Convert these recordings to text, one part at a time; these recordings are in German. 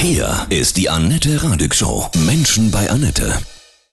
Hier ist die Annette Radig Show. Menschen bei Annette.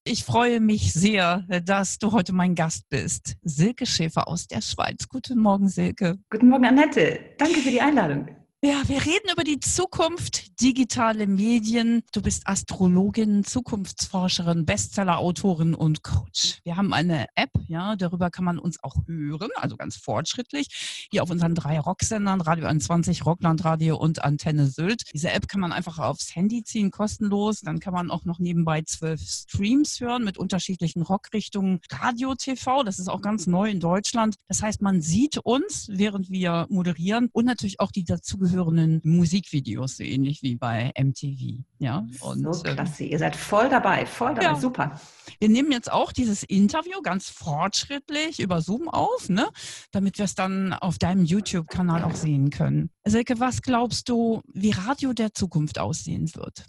Ich freue mich sehr, dass du heute mein Gast bist. Silke Schäfer aus der Schweiz. Guten Morgen, Silke. Guten Morgen, Annette. Danke für die Einladung. Ja, wir reden über die Zukunft, digitale Medien. Du bist Astrologin, Zukunftsforscherin, Bestsellerautorin und Coach. Wir haben eine App, ja, darüber kann man uns auch hören, also ganz fortschrittlich. Hier auf unseren drei Rocksendern, Radio 21, Rocklandradio und Antenne Sylt. Diese App kann man einfach aufs Handy ziehen, kostenlos. Dann kann man auch noch nebenbei zwölf Streams hören mit unterschiedlichen Rockrichtungen. Radio TV, das ist auch ganz neu in Deutschland. Das heißt, man sieht uns, während wir moderieren und natürlich auch die dazugehörigen dazugehörenden Musikvideos, so ähnlich wie bei MTV. Ja, und, so ähm, klasse, ihr seid voll dabei, voll dabei, ja. super. Wir nehmen jetzt auch dieses Interview ganz fortschrittlich über Zoom auf, ne? damit wir es dann auf deinem YouTube-Kanal auch sehen können. Silke, was glaubst du, wie Radio der Zukunft aussehen wird?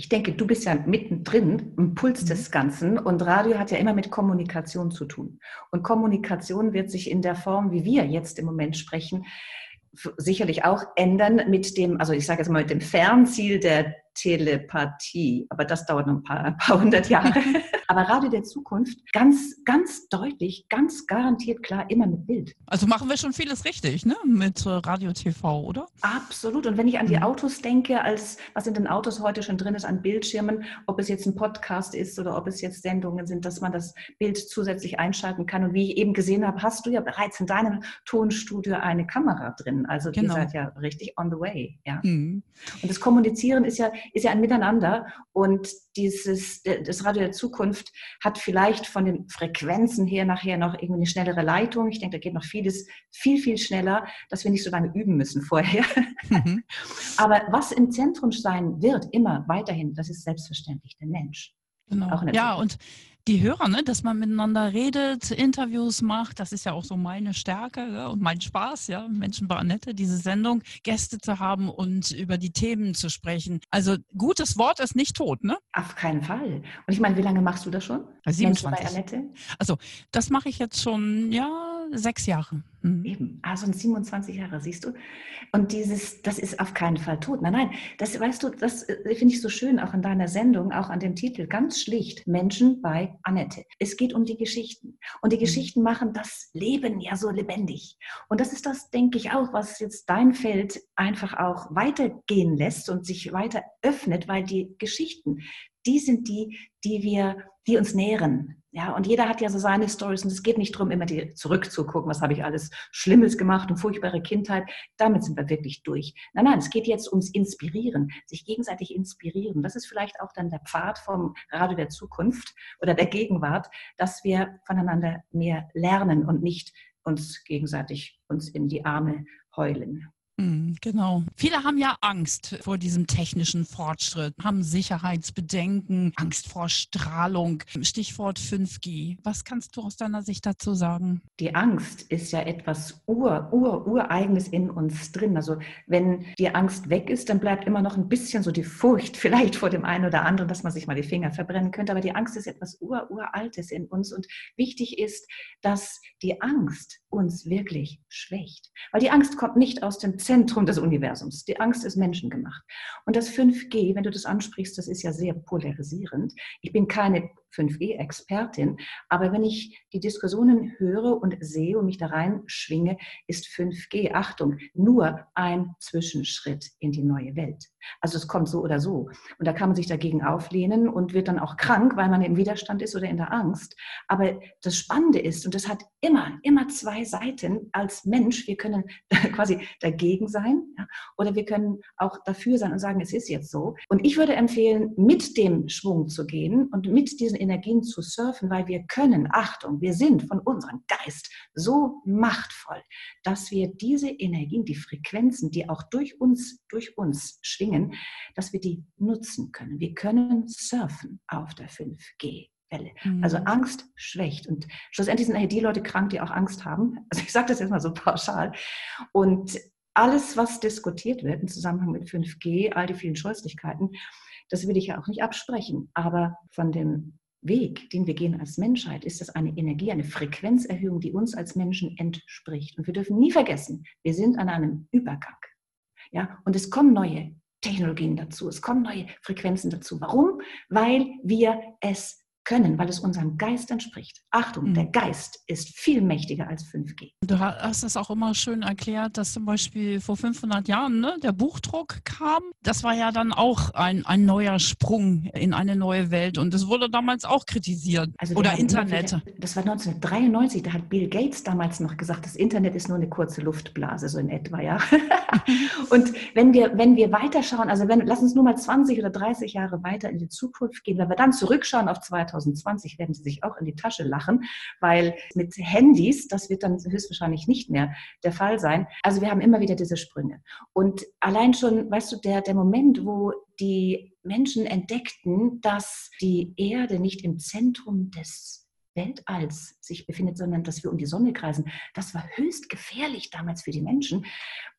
ich denke, du bist ja mittendrin im Puls des mhm. Ganzen und Radio hat ja immer mit Kommunikation zu tun. Und Kommunikation wird sich in der Form, wie wir jetzt im Moment sprechen, sicherlich auch ändern mit dem, also ich sage jetzt mal mit dem Fernziel der Telepathie. Aber das dauert noch ein paar, ein paar hundert Jahre. Aber Radio der Zukunft ganz, ganz deutlich, ganz garantiert klar, immer mit Bild. Also machen wir schon vieles richtig, ne? Mit äh, Radio TV, oder? Absolut. Und wenn ich an die mhm. Autos denke, als was in den Autos heute schon drin ist an Bildschirmen, ob es jetzt ein Podcast ist oder ob es jetzt Sendungen sind, dass man das Bild zusätzlich einschalten kann. Und wie ich eben gesehen habe, hast du ja bereits in deinem Tonstudio eine Kamera drin. Also genau. ihr seid ja richtig on the way. Ja. Mhm. Und das Kommunizieren ist ja ist ja ein Miteinander und dieses, das Radio der Zukunft hat vielleicht von den Frequenzen her nachher noch irgendwie eine schnellere Leitung. Ich denke, da geht noch vieles viel, viel schneller, dass wir nicht so lange üben müssen vorher. Mhm. Aber was im Zentrum sein wird, immer weiterhin, das ist selbstverständlich der Mensch. Genau. ja, Zukunft. und die Hörer, ne? dass man miteinander redet, Interviews macht. Das ist ja auch so meine Stärke ja? und mein Spaß, ja, Menschen bei Annette, diese Sendung, Gäste zu haben und über die Themen zu sprechen. Also gutes Wort ist nicht tot, ne? Auf keinen Fall. Und ich meine, wie lange machst du das schon? 27. Menschen bei Annette? Also das mache ich jetzt schon, ja, sechs Jahre. Mhm. Eben, also 27 Jahre, siehst du? Und dieses, das ist auf keinen Fall tot. Nein, nein, das weißt du, das äh, finde ich so schön, auch in deiner Sendung, auch an dem Titel, ganz schlicht, Menschen bei Annette. Es geht um die Geschichten. Und die mhm. Geschichten machen das Leben ja so lebendig. Und das ist das, denke ich, auch, was jetzt dein Feld einfach auch weitergehen lässt und sich weiter öffnet, weil die Geschichten, die sind die, die wir, die uns nähren. Ja, und jeder hat ja so seine Stories und es geht nicht darum, immer die zurückzugucken, was habe ich alles Schlimmes gemacht und furchtbare Kindheit. Damit sind wir wirklich durch. Nein, nein, es geht jetzt ums Inspirieren, sich gegenseitig inspirieren. Das ist vielleicht auch dann der Pfad vom Radio der Zukunft oder der Gegenwart, dass wir voneinander mehr lernen und nicht uns gegenseitig uns in die Arme heulen. Hm, genau. Viele haben ja Angst vor diesem technischen Fortschritt, haben Sicherheitsbedenken, Angst vor Strahlung. Stichwort 5G. Was kannst du aus deiner Sicht dazu sagen? Die Angst ist ja etwas ur, ur, ureigenes in uns drin. Also wenn die Angst weg ist, dann bleibt immer noch ein bisschen so die Furcht vielleicht vor dem einen oder anderen, dass man sich mal die Finger verbrennen könnte. Aber die Angst ist etwas ur, uraltes in uns. Und wichtig ist, dass die Angst uns wirklich schwächt. Weil die Angst kommt nicht aus dem Zentrum des Universums. Die Angst ist menschengemacht. Und das 5G, wenn du das ansprichst, das ist ja sehr polarisierend. Ich bin keine 5G-Expertin, aber wenn ich die Diskussionen höre und sehe und mich da reinschwinge, ist 5G, Achtung, nur ein Zwischenschritt in die neue Welt. Also es kommt so oder so. Und da kann man sich dagegen auflehnen und wird dann auch krank, weil man im Widerstand ist oder in der Angst. Aber das Spannende ist, und das hat immer, immer zwei Seiten als Mensch, wir können quasi dagegen sein ja, oder wir können auch dafür sein und sagen, es ist jetzt so. Und ich würde empfehlen, mit dem Schwung zu gehen und mit diesen Energien zu surfen, weil wir können, Achtung, wir sind von unserem Geist so machtvoll, dass wir diese Energien, die Frequenzen, die auch durch uns, durch uns schwingen, dass wir die nutzen können. Wir können surfen auf der 5G. Welle. Also mhm. Angst schwächt. Und schlussendlich sind die Leute krank, die auch Angst haben. Also ich sage das jetzt mal so pauschal. Und alles, was diskutiert wird im Zusammenhang mit 5G, all die vielen Scheußlichkeiten, das will ich ja auch nicht absprechen. Aber von dem Weg, den wir gehen als Menschheit, ist das eine Energie, eine Frequenzerhöhung, die uns als Menschen entspricht. Und wir dürfen nie vergessen, wir sind an einem Übergang. Ja, und es kommen neue Technologien dazu, es kommen neue Frequenzen dazu. Warum? Weil wir es können, weil es unserem Geist entspricht. Achtung, mhm. der Geist ist viel mächtiger als 5G. Du hast es auch immer schön erklärt, dass zum Beispiel vor 500 Jahren ne, der Buchdruck kam. Das war ja dann auch ein, ein neuer Sprung in eine neue Welt und das wurde damals auch kritisiert. Also Oder Internet. Wieder, das war 1993, da hat Bill Gates damals noch gesagt, das Internet ist nur eine kurze Luftblase, so in etwa, ja. und wenn wir, wenn wir weiterschauen, also wenn, lass uns nur mal 20 oder 30 Jahre weiter in die Zukunft gehen, wenn wir dann zurückschauen auf 2000 2020 werden sie sich auch in die Tasche lachen, weil mit Handys, das wird dann höchstwahrscheinlich nicht mehr der Fall sein. Also wir haben immer wieder diese Sprünge. Und allein schon, weißt du, der, der Moment, wo die Menschen entdeckten, dass die Erde nicht im Zentrum des Weltalls sich befindet, sondern dass wir um die Sonne kreisen. Das war höchst gefährlich damals für die Menschen.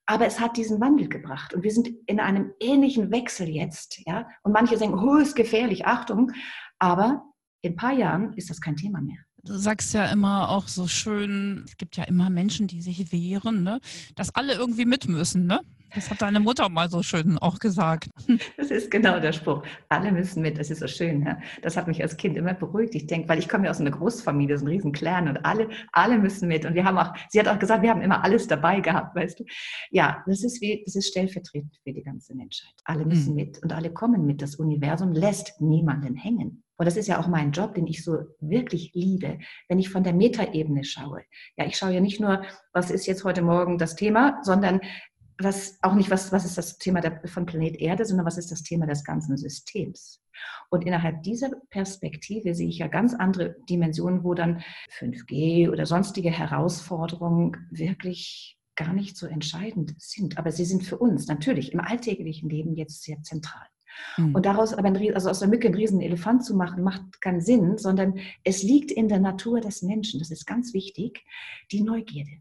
Aber es hat diesen Wandel gebracht. Und wir sind in einem ähnlichen Wechsel jetzt. Ja? Und manche sagen, oh, ist gefährlich, Achtung. Aber in ein paar Jahren ist das kein Thema mehr. Du sagst ja immer auch so schön, es gibt ja immer Menschen, die sich wehren, ne? dass alle irgendwie mit müssen. Ne? Das hat deine Mutter mal so schön auch gesagt. Das ist genau der Spruch. Alle müssen mit. Das ist so schön. Ja? Das hat mich als Kind immer beruhigt. Ich denke, weil ich komme ja aus einer Großfamilie, so ein riesen Clan und alle, alle müssen mit. Und wir haben auch, sie hat auch gesagt, wir haben immer alles dabei gehabt, weißt du. Ja, das ist wie, das ist stellvertretend für die ganze Menschheit. Alle müssen mhm. mit und alle kommen mit. Das Universum lässt niemanden hängen. Und das ist ja auch mein Job, den ich so wirklich liebe, wenn ich von der Metaebene schaue. Ja, ich schaue ja nicht nur, was ist jetzt heute Morgen das Thema, sondern was, auch nicht, was, was ist das Thema der, von Planet Erde, sondern was ist das Thema des ganzen Systems. Und innerhalb dieser Perspektive sehe ich ja ganz andere Dimensionen, wo dann 5G oder sonstige Herausforderungen wirklich gar nicht so entscheidend sind. Aber sie sind für uns natürlich im alltäglichen Leben jetzt sehr zentral. Mhm. Und daraus aber ein, also aus der Mücke einen riesen Elefant zu machen, macht keinen Sinn, sondern es liegt in der Natur des Menschen, das ist ganz wichtig, die Neugierde.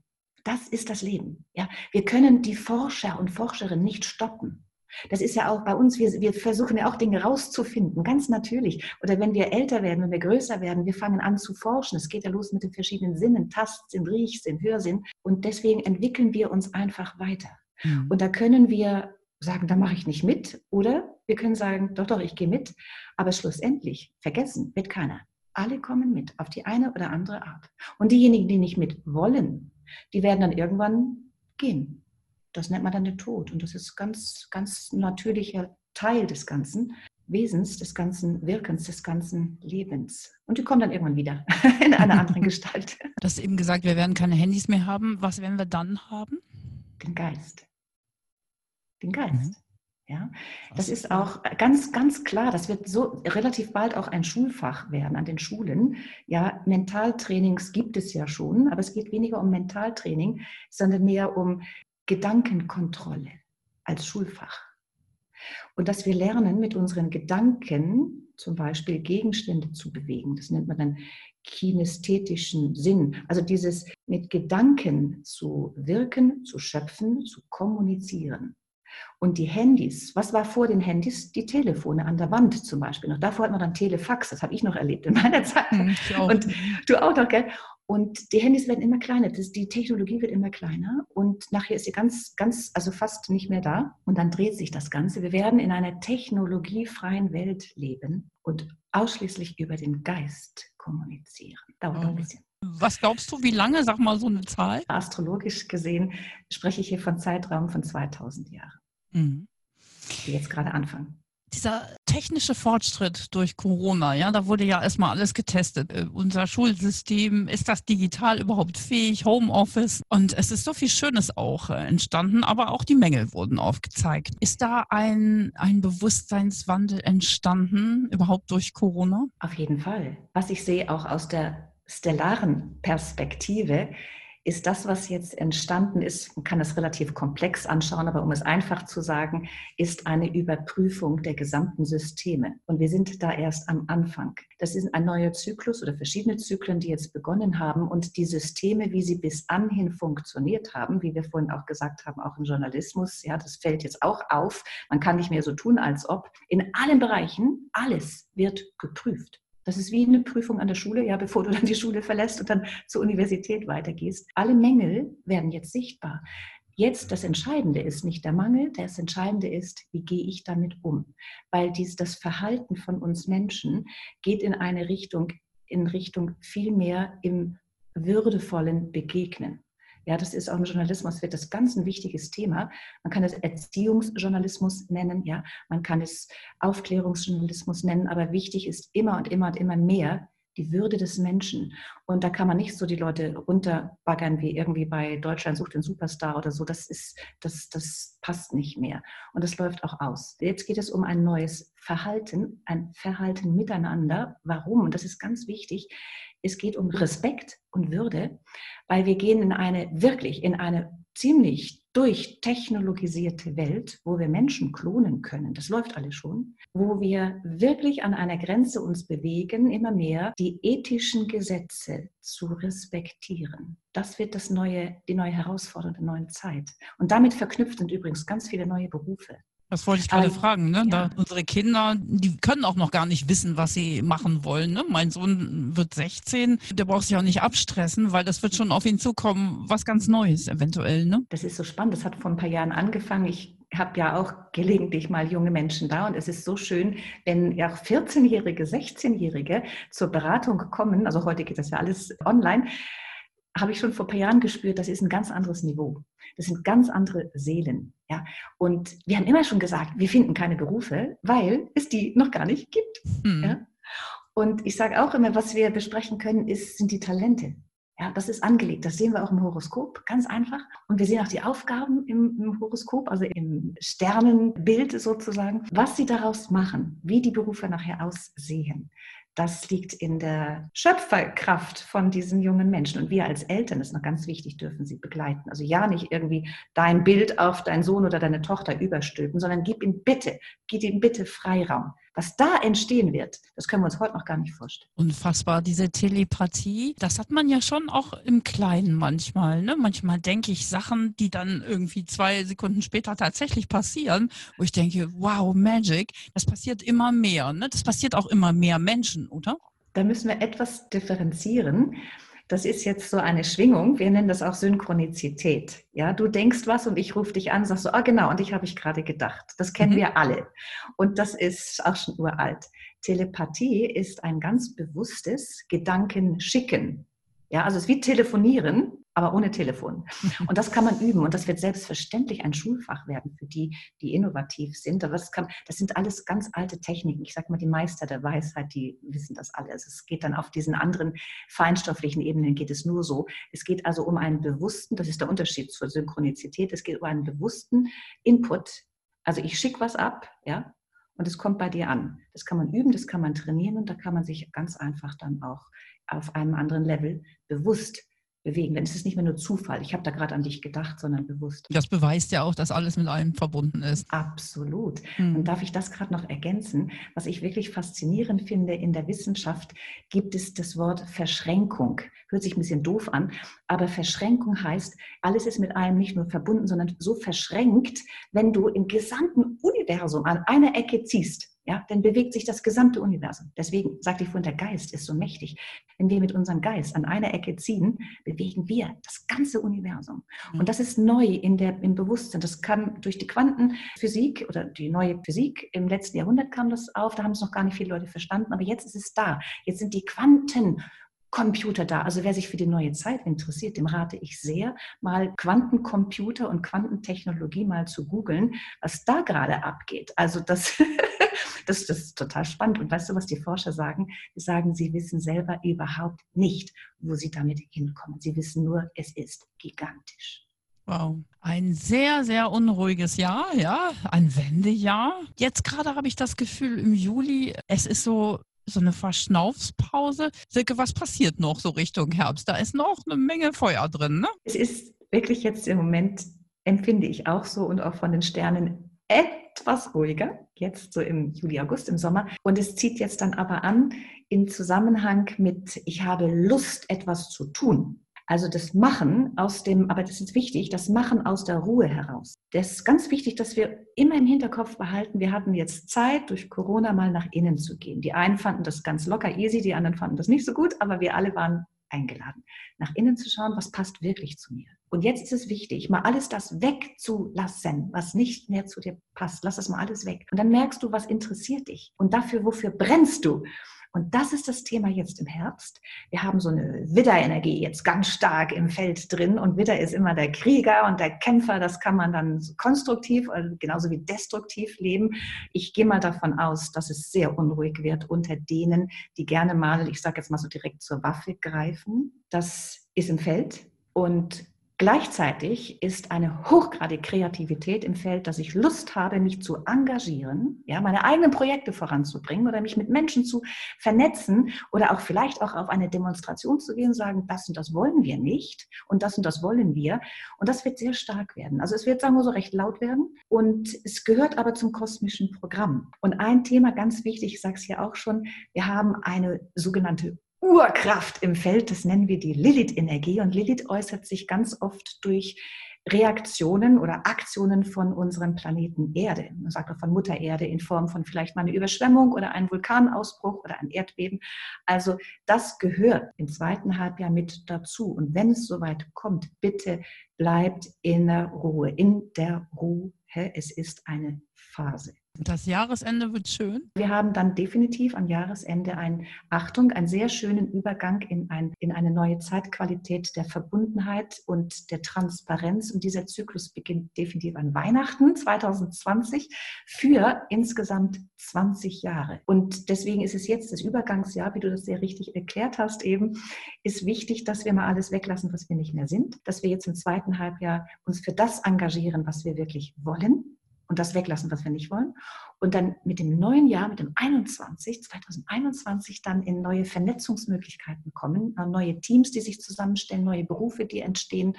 Das ist das Leben. Ja, wir können die Forscher und Forscherinnen nicht stoppen. Das ist ja auch bei uns, wir, wir versuchen ja auch Dinge rauszufinden, ganz natürlich. Oder wenn wir älter werden, wenn wir größer werden, wir fangen an zu forschen. Es geht ja los mit den verschiedenen Sinnen, Tastsinn, Riechsinn, Hörsinn. Und deswegen entwickeln wir uns einfach weiter. Mhm. Und da können wir sagen, da mache ich nicht mit. Oder wir können sagen, doch, doch, ich gehe mit. Aber schlussendlich, vergessen wird keiner. Alle kommen mit, auf die eine oder andere Art. Und diejenigen, die nicht mit wollen, die werden dann irgendwann gehen. Das nennt man dann den Tod. Und das ist ganz, ganz natürlicher Teil des ganzen Wesens, des ganzen Wirkens, des ganzen Lebens. Und die kommen dann irgendwann wieder in einer anderen Gestalt. Du hast eben gesagt, wir werden keine Handys mehr haben. Was werden wir dann haben? Den Geist. Den Geist. Mhm. Ja, das ist auch ganz, ganz klar. Das wird so relativ bald auch ein Schulfach werden an den Schulen. Ja, Mentaltrainings gibt es ja schon, aber es geht weniger um Mentaltraining, sondern mehr um Gedankenkontrolle als Schulfach. Und dass wir lernen, mit unseren Gedanken zum Beispiel Gegenstände zu bewegen. Das nennt man dann kinästhetischen Sinn. Also dieses mit Gedanken zu wirken, zu schöpfen, zu kommunizieren. Und die Handys, was war vor den Handys? Die Telefone an der Wand zum Beispiel. Noch davor hat man dann Telefax, das habe ich noch erlebt in meiner Zeit. Hm, und du auch noch, gell? Und die Handys werden immer kleiner, das, die Technologie wird immer kleiner und nachher ist sie ganz, ganz, also fast nicht mehr da. Und dann dreht sich das Ganze. Wir werden in einer technologiefreien Welt leben und ausschließlich über den Geist kommunizieren. Dauert ein bisschen. Was glaubst du, wie lange? Sag mal so eine Zahl. Astrologisch gesehen spreche ich hier von Zeitraum von 2000 Jahren, mhm. die jetzt gerade anfangen. Dieser technische Fortschritt durch Corona, ja, da wurde ja erstmal alles getestet. Äh, unser Schulsystem, ist das digital überhaupt fähig? Homeoffice. Und es ist so viel Schönes auch äh, entstanden, aber auch die Mängel wurden aufgezeigt. Ist da ein, ein Bewusstseinswandel entstanden, überhaupt durch Corona? Auf jeden Fall. Was ich sehe auch aus der stellaren Perspektive ist das, was jetzt entstanden ist, man kann es relativ komplex anschauen, aber um es einfach zu sagen, ist eine Überprüfung der gesamten Systeme. Und wir sind da erst am Anfang. Das ist ein neuer Zyklus oder verschiedene Zyklen, die jetzt begonnen haben. Und die Systeme, wie sie bis anhin funktioniert haben, wie wir vorhin auch gesagt haben, auch im Journalismus, ja, das fällt jetzt auch auf. Man kann nicht mehr so tun, als ob. In allen Bereichen, alles wird geprüft. Das ist wie eine Prüfung an der Schule, ja, bevor du dann die Schule verlässt und dann zur Universität weitergehst. Alle Mängel werden jetzt sichtbar. Jetzt das Entscheidende ist nicht der Mangel, das Entscheidende ist, wie gehe ich damit um? Weil dies, das Verhalten von uns Menschen geht in eine Richtung, in Richtung viel mehr im würdevollen Begegnen. Ja, das ist auch im Journalismus wird das ganz ein wichtiges Thema. Man kann es Erziehungsjournalismus nennen, ja, man kann es Aufklärungsjournalismus nennen, aber wichtig ist immer und immer und immer mehr die Würde des Menschen. Und da kann man nicht so die Leute runterbaggern wie irgendwie bei Deutschland sucht den Superstar oder so. Das ist, das, das passt nicht mehr. Und das läuft auch aus. Jetzt geht es um ein neues Verhalten, ein Verhalten miteinander. Warum? Und das ist ganz wichtig. Es geht um Respekt und Würde, weil wir gehen in eine, wirklich in eine ziemlich durchtechnologisierte Welt, wo wir Menschen klonen können, das läuft alles schon, wo wir wirklich an einer Grenze uns bewegen, immer mehr die ethischen Gesetze zu respektieren. Das wird das neue, die neue Herausforderung der neuen Zeit. Und damit verknüpft sind übrigens ganz viele neue Berufe. Das wollte ich gerade Aber, fragen. Ne? Ja. unsere Kinder, die können auch noch gar nicht wissen, was sie machen wollen. Ne? Mein Sohn wird 16, der braucht sich auch nicht abstressen, weil das wird schon auf ihn zukommen, was ganz Neues eventuell. Ne? Das ist so spannend. Das hat vor ein paar Jahren angefangen. Ich habe ja auch gelegentlich mal junge Menschen da und es ist so schön, wenn ja 14-Jährige, 16-Jährige zur Beratung kommen. Also heute geht das ja alles online habe ich schon vor ein paar Jahren gespürt, das ist ein ganz anderes Niveau. Das sind ganz andere Seelen. Ja? Und wir haben immer schon gesagt, wir finden keine Berufe, weil es die noch gar nicht gibt. Mhm. Ja? Und ich sage auch immer, was wir besprechen können, ist, sind die Talente. Ja, das ist angelegt. Das sehen wir auch im Horoskop, ganz einfach. Und wir sehen auch die Aufgaben im, im, Horoskop, also im Sternenbild sozusagen, was sie daraus machen, wie die Berufe nachher aussehen. Das liegt in der Schöpferkraft von diesen jungen Menschen. Und wir als Eltern, das ist noch ganz wichtig, dürfen sie begleiten. Also ja, nicht irgendwie dein Bild auf deinen Sohn oder deine Tochter überstülpen, sondern gib ihm bitte, gib ihm bitte Freiraum. Was da entstehen wird, das können wir uns heute noch gar nicht vorstellen. Unfassbar, diese Telepathie, das hat man ja schon auch im Kleinen manchmal. Ne? Manchmal denke ich Sachen, die dann irgendwie zwei Sekunden später tatsächlich passieren, wo ich denke, wow, Magic, das passiert immer mehr. Ne? Das passiert auch immer mehr Menschen, oder? Da müssen wir etwas differenzieren. Das ist jetzt so eine Schwingung. Wir nennen das auch Synchronizität. Ja, du denkst was und ich rufe dich an, sagst so, ah genau, und ich habe ich gerade gedacht. Das kennen mhm. wir alle. Und das ist auch schon uralt. Telepathie ist ein ganz bewusstes Gedankenschicken. Ja, also es ist wie telefonieren, aber ohne Telefon. Und das kann man üben und das wird selbstverständlich ein Schulfach werden für die, die innovativ sind. Aber das, kann, das sind alles ganz alte Techniken. Ich sage mal, die Meister der Weisheit, die wissen das alles. Es geht dann auf diesen anderen feinstofflichen Ebenen geht es nur so. Es geht also um einen bewussten, das ist der Unterschied zur Synchronizität, es geht um einen bewussten Input. Also ich schicke was ab, ja, und es kommt bei dir an. Das kann man üben, das kann man trainieren und da kann man sich ganz einfach dann auch auf einem anderen Level bewusst bewegen. Dann ist es nicht mehr nur Zufall. Ich habe da gerade an dich gedacht, sondern bewusst. Das beweist ja auch, dass alles mit allem verbunden ist. Absolut. Mhm. Und darf ich das gerade noch ergänzen? Was ich wirklich faszinierend finde, in der Wissenschaft gibt es das Wort Verschränkung. Hört sich ein bisschen doof an, aber Verschränkung heißt, alles ist mit allem nicht nur verbunden, sondern so verschränkt, wenn du im gesamten Universum an einer Ecke ziehst ja, dann bewegt sich das gesamte Universum. Deswegen sagte ich vorhin, der Geist ist so mächtig. Wenn wir mit unserem Geist an einer Ecke ziehen, bewegen wir das ganze Universum. Und das ist neu in der, im Bewusstsein. Das kam durch die Quantenphysik oder die neue Physik. Im letzten Jahrhundert kam das auf. Da haben es noch gar nicht viele Leute verstanden. Aber jetzt ist es da. Jetzt sind die Quanten Computer da. Also wer sich für die neue Zeit interessiert, dem rate ich sehr, mal Quantencomputer und Quantentechnologie mal zu googeln, was da gerade abgeht. Also das, das, das ist total spannend. Und weißt du, was die Forscher sagen? Die sagen, sie wissen selber überhaupt nicht, wo sie damit hinkommen. Sie wissen nur, es ist gigantisch. Wow. Ein sehr, sehr unruhiges Jahr, ja, ein Wendejahr. Jetzt gerade habe ich das Gefühl, im Juli, es ist so so eine Verschnaufspause. Silke, was passiert noch so Richtung Herbst? Da ist noch eine Menge Feuer drin, ne? Es ist wirklich jetzt im Moment, empfinde ich auch so und auch von den Sternen etwas ruhiger, jetzt so im Juli, August, im Sommer. Und es zieht jetzt dann aber an im Zusammenhang mit, ich habe Lust, etwas zu tun. Also das Machen aus dem, aber das ist wichtig, das Machen aus der Ruhe heraus. Das ist ganz wichtig, dass wir immer im Hinterkopf behalten, wir hatten jetzt Zeit, durch Corona mal nach innen zu gehen. Die einen fanden das ganz locker easy, die anderen fanden das nicht so gut, aber wir alle waren eingeladen, nach innen zu schauen, was passt wirklich zu mir. Und jetzt ist es wichtig, mal alles das wegzulassen, was nicht mehr zu dir passt. Lass das mal alles weg. Und dann merkst du, was interessiert dich. Und dafür, wofür brennst du? Und das ist das Thema jetzt im Herbst. Wir haben so eine Widderenergie jetzt ganz stark im Feld drin. Und Widder ist immer der Krieger und der Kämpfer. Das kann man dann konstruktiv, also genauso wie destruktiv leben. Ich gehe mal davon aus, dass es sehr unruhig wird unter denen, die gerne mal, ich sage jetzt mal so direkt zur Waffe greifen. Das ist im Feld. Und Gleichzeitig ist eine hochgradige Kreativität im Feld, dass ich Lust habe, mich zu engagieren, ja, meine eigenen Projekte voranzubringen oder mich mit Menschen zu vernetzen oder auch vielleicht auch auf eine Demonstration zu gehen, sagen, das und das wollen wir nicht und das und das wollen wir. Und das wird sehr stark werden. Also es wird, sagen wir so, recht laut werden und es gehört aber zum kosmischen Programm. Und ein Thema ganz wichtig, ich sage es hier auch schon, wir haben eine sogenannte Urkraft im Feld, das nennen wir die Lilith-Energie. Und Lilith äußert sich ganz oft durch Reaktionen oder Aktionen von unserem Planeten Erde. Man sagt auch von Mutter Erde in Form von vielleicht mal einer Überschwemmung oder einem Vulkanausbruch oder ein Erdbeben. Also das gehört im zweiten Halbjahr mit dazu. Und wenn es soweit kommt, bitte bleibt in der Ruhe, in der Ruhe. Es ist eine Phase. Das Jahresende wird schön. Wir haben dann definitiv am Jahresende ein, Achtung, einen sehr schönen Übergang in, ein, in eine neue Zeitqualität der Verbundenheit und der Transparenz. Und dieser Zyklus beginnt definitiv an Weihnachten 2020 für insgesamt 20 Jahre. Und deswegen ist es jetzt das Übergangsjahr, wie du das sehr richtig erklärt hast, eben, ist wichtig, dass wir mal alles weglassen, was wir nicht mehr sind, dass wir jetzt im zweiten Halbjahr uns für das engagieren, was wir wirklich wollen und das weglassen, was wir nicht wollen. Und dann mit dem neuen Jahr, mit dem 21, 2021 dann in neue Vernetzungsmöglichkeiten kommen, äh, neue Teams, die sich zusammenstellen, neue Berufe, die entstehen.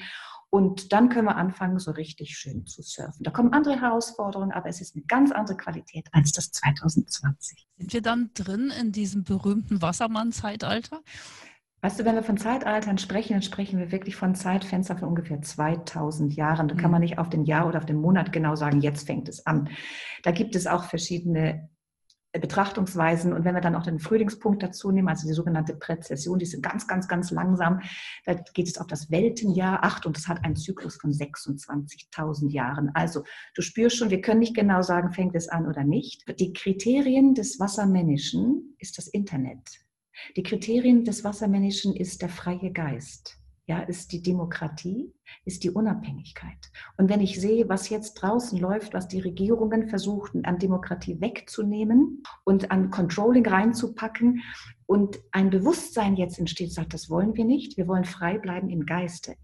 Und dann können wir anfangen, so richtig schön zu surfen. Da kommen andere Herausforderungen, aber es ist eine ganz andere Qualität als das 2020. Sind wir dann drin in diesem berühmten Wassermann-Zeitalter? Weißt du, wenn wir von Zeitaltern sprechen, dann sprechen wir wirklich von Zeitfenstern von ungefähr 2000 Jahren. Da kann man mhm. nicht auf den Jahr oder auf den Monat genau sagen, jetzt fängt es an. Da gibt es auch verschiedene Betrachtungsweisen. Und wenn wir dann auch den Frühlingspunkt dazu nehmen, also die sogenannte Präzession, die ist ganz, ganz, ganz langsam, da geht es auf das Weltenjahr 8 und das hat einen Zyklus von 26.000 Jahren. Also du spürst schon, wir können nicht genau sagen, fängt es an oder nicht. Die Kriterien des Wassermännischen ist das Internet. Die Kriterien des Wassermännischen ist der freie Geist. Ja, ist die Demokratie, ist die Unabhängigkeit. Und wenn ich sehe, was jetzt draußen läuft, was die Regierungen versuchen, an Demokratie wegzunehmen und an Controlling reinzupacken und ein Bewusstsein jetzt entsteht, sagt, das wollen wir nicht, wir wollen frei bleiben im Geiste,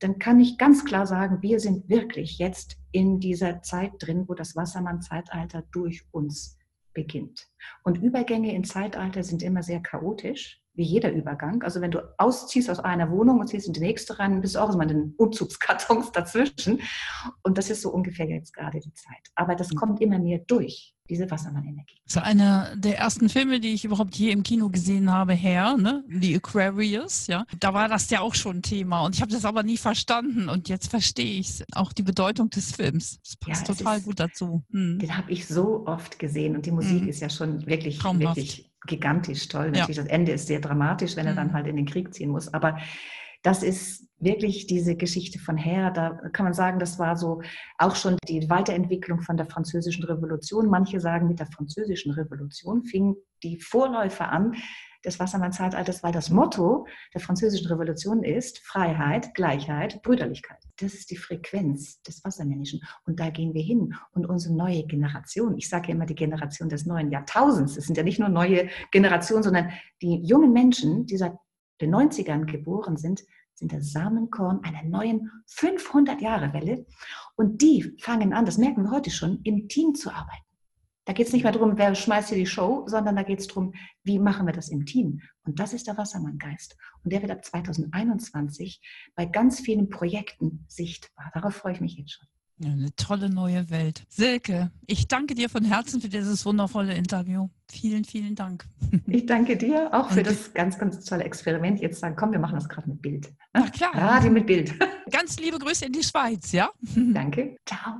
dann kann ich ganz klar sagen, wir sind wirklich jetzt in dieser Zeit drin, wo das Wassermann-Zeitalter durch uns beginnt. Und Übergänge in Zeitalter sind immer sehr chaotisch, wie jeder Übergang. Also wenn du ausziehst aus einer Wohnung und ziehst in die nächste rein, bist du auch immer in den Umzugskartons dazwischen. Und das ist so ungefähr jetzt gerade die Zeit. Aber das mhm. kommt immer mehr durch diese Wassermann-Energie. Das ist einer der ersten Filme, die ich überhaupt je im Kino gesehen habe, her, ne? The Aquarius, ja. Da war das ja auch schon Thema und ich habe das aber nie verstanden und jetzt verstehe ich auch die Bedeutung des Films. Das passt ja, total ist, gut dazu. Hm. Den habe ich so oft gesehen und die Musik hm. ist ja schon wirklich, Traumhaft. wirklich gigantisch toll. Natürlich, ja. das Ende ist sehr dramatisch, wenn er dann hm. halt in den Krieg ziehen muss, aber das ist wirklich diese Geschichte von Herr. Da kann man sagen, das war so auch schon die Weiterentwicklung von der französischen Revolution. Manche sagen, mit der französischen Revolution fing die Vorläufer an des Wassermann-Zeitalters, weil das Motto der französischen Revolution ist Freiheit, Gleichheit, Brüderlichkeit. Das ist die Frequenz des Wassermännischen. Und da gehen wir hin. Und unsere neue Generation, ich sage ja immer die Generation des neuen Jahrtausends, es sind ja nicht nur neue Generationen, sondern die jungen Menschen, die seit den 90ern geboren sind, sind das Samenkorn einer neuen 500-Jahre-Welle. Und die fangen an, das merken wir heute schon, im Team zu arbeiten. Da geht es nicht mehr darum, wer schmeißt hier die Show, sondern da geht es darum, wie machen wir das im Team. Und das ist der Wassermann-Geist. Und der wird ab 2021 bei ganz vielen Projekten sichtbar. Darauf freue ich mich jetzt schon. Ja, eine tolle neue Welt. Silke, ich danke dir von Herzen für dieses wundervolle Interview. Vielen, vielen Dank. Ich danke dir auch für das ganz, ganz tolle Experiment. Jetzt sagen, komm, wir machen das gerade mit Bild. Na klar. Radio mit Bild. Ganz liebe Grüße in die Schweiz, ja? Danke. Ciao.